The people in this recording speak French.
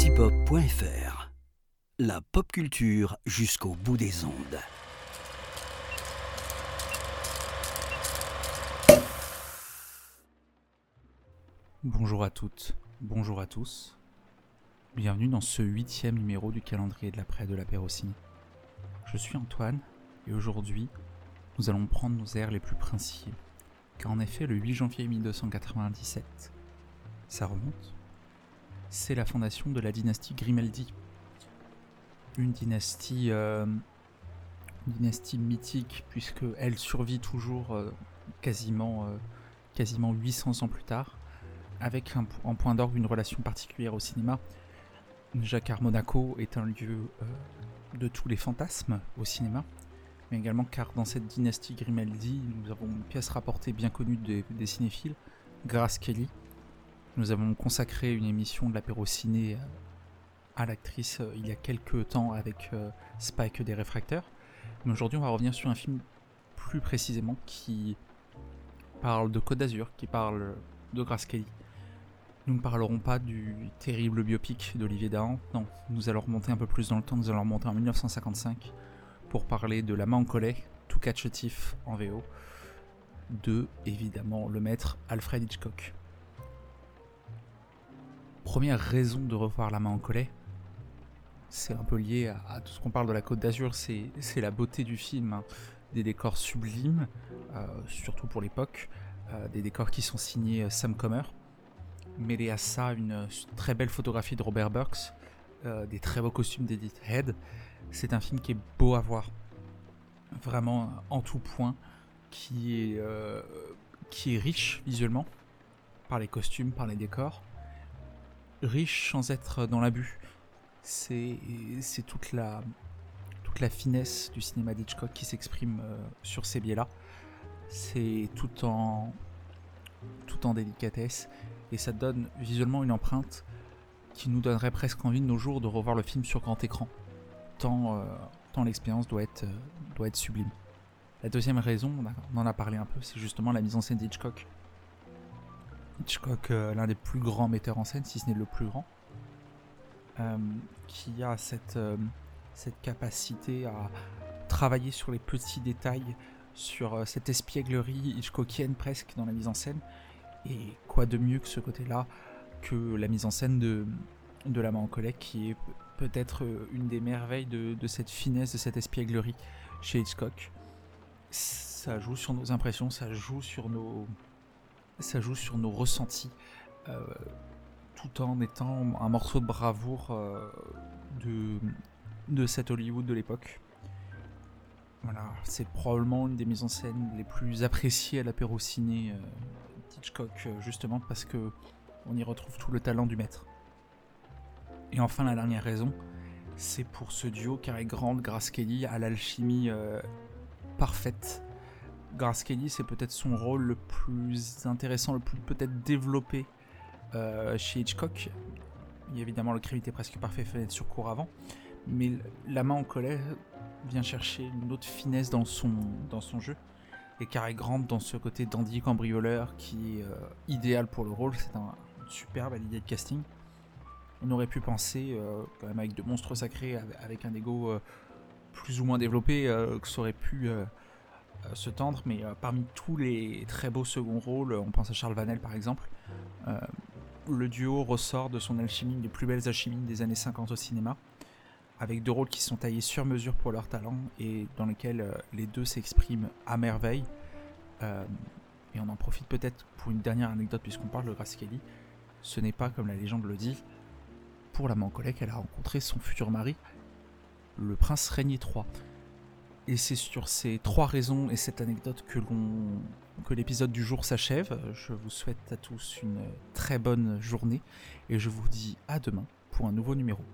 antipop.fr. La pop culture jusqu'au bout des ondes. Bonjour à toutes, bonjour à tous. Bienvenue dans ce huitième numéro du calendrier de l'après de la Pérocine. Je suis Antoine et aujourd'hui, nous allons prendre nos airs les plus princiers. Car en effet, le 8 janvier 1297, ça remonte, c'est la fondation de la dynastie Grimaldi. Une dynastie, euh, dynastie mythique puisque elle survit toujours euh, quasiment, euh, quasiment 800 ans plus tard, avec un, en point d'orgue une relation particulière au cinéma. Jacques Monaco est un lieu de tous les fantasmes au cinéma, mais également car dans cette dynastie Grimaldi, nous avons une pièce rapportée bien connue des, des cinéphiles, Grace Kelly, nous avons consacré une émission de l'apéro ciné à l'actrice euh, il y a quelques temps avec euh, Spike des réfracteurs. Mais aujourd'hui, on va revenir sur un film plus précisément qui parle de Côte d'Azur, qui parle de Grace Kelly. Nous ne parlerons pas du terrible biopic d'Olivier Dahan, non, nous allons remonter un peu plus dans le temps, nous allons remonter en 1955 pour parler de La main en collet, tout catch en VO, de évidemment le maître Alfred Hitchcock première raison de revoir La main en collet, c'est un peu lié à, tout ce qu'on parle de la Côte d'Azur, c'est la beauté du film, hein. des décors sublimes, euh, surtout pour l'époque, euh, des décors qui sont signés euh, Sam Comer, mêlé à ça une très belle photographie de Robert Burks, des très beaux costumes d'Edith Head. C'est un film qui est beau à voir, vraiment en tout point, qui est, qui est riche visuellement, par les costumes, par les décors riche sans être dans l'abus. C'est toute la, toute la finesse du cinéma d'Hitchcock qui s'exprime euh, sur ces biais-là. C'est tout en, délicatesse et ça donne visuellement une empreinte qui nous donnerait presque envie de nos jours de revoir le film sur grand écran. Tant, euh, l'expérience doit être, euh, doit être sublime. La deuxième raison, on, en a parlé un peu, c'est justement la mise en scène d'Hitchcock. Hitchcock, euh, l'un des plus grands metteurs en scène, si ce n'est le plus grand, euh, qui a cette, euh, cette capacité à travailler sur les petits détails, sur cette espièglerie hitchcockienne presque dans la mise en scène. Et quoi de mieux que ce côté-là que la mise en scène de, de La main en collet, qui est peut-être une des merveilles de, de, cette finesse, de cette espièglerie chez Hitchcock. Ça joue sur nos impressions, ça joue sur nos, ça joue sur nos ressentis, euh, tout en étant un morceau de bravoure euh, de, de cet Hollywood de l'époque. Voilà, c'est probablement une des mises en scène les plus appréciées à l'apéro ciné euh, d'Hitchcock, justement parce que on y retrouve tout le talent du maître. Et enfin, la dernière raison, c'est pour ce duo Carré Grande, Grace Kelly à l'alchimie parfaite Grace Kelly, c'est peut-être son rôle le plus intéressant, le plus peut-être développé euh, chez Hitchcock. Il y a évidemment le crime était presque parfait, fenêtre sur cours avant, mais la main en colère vient chercher une autre finesse dans son, jeu. Et Carré Grande dans ce côté dandy cambrioleur qui est euh, idéal pour le rôle, c'est un, une superbe idée de casting. On aurait pu penser, euh, quand même avec de monstres sacrés, avec un ego plus ou moins développé, que ça aurait pu se tendre, mais euh, parmi tous les très beaux seconds rôles, on pense à Charles Vanel par exemple, euh, le duo ressort de son alchimie, des plus belles alchimies des années 50 au cinéma, avec deux rôles qui sont taillés sur mesure pour leur talent et dans lesquels les deux s'expriment à merveille. et on en profite peut-être pour une dernière anecdote puisqu'on parle de Grace Kelly. Ce n'est pas comme la légende le dit, pour la collègue qu'elle a rencontré son futur mari, le prince Régnier III. Et c'est sur ces trois raisons et cette anecdote que l'on que l'épisode du jour s'achève. Je vous souhaite à tous une très bonne journée et je vous dis à demain pour un nouveau numéro.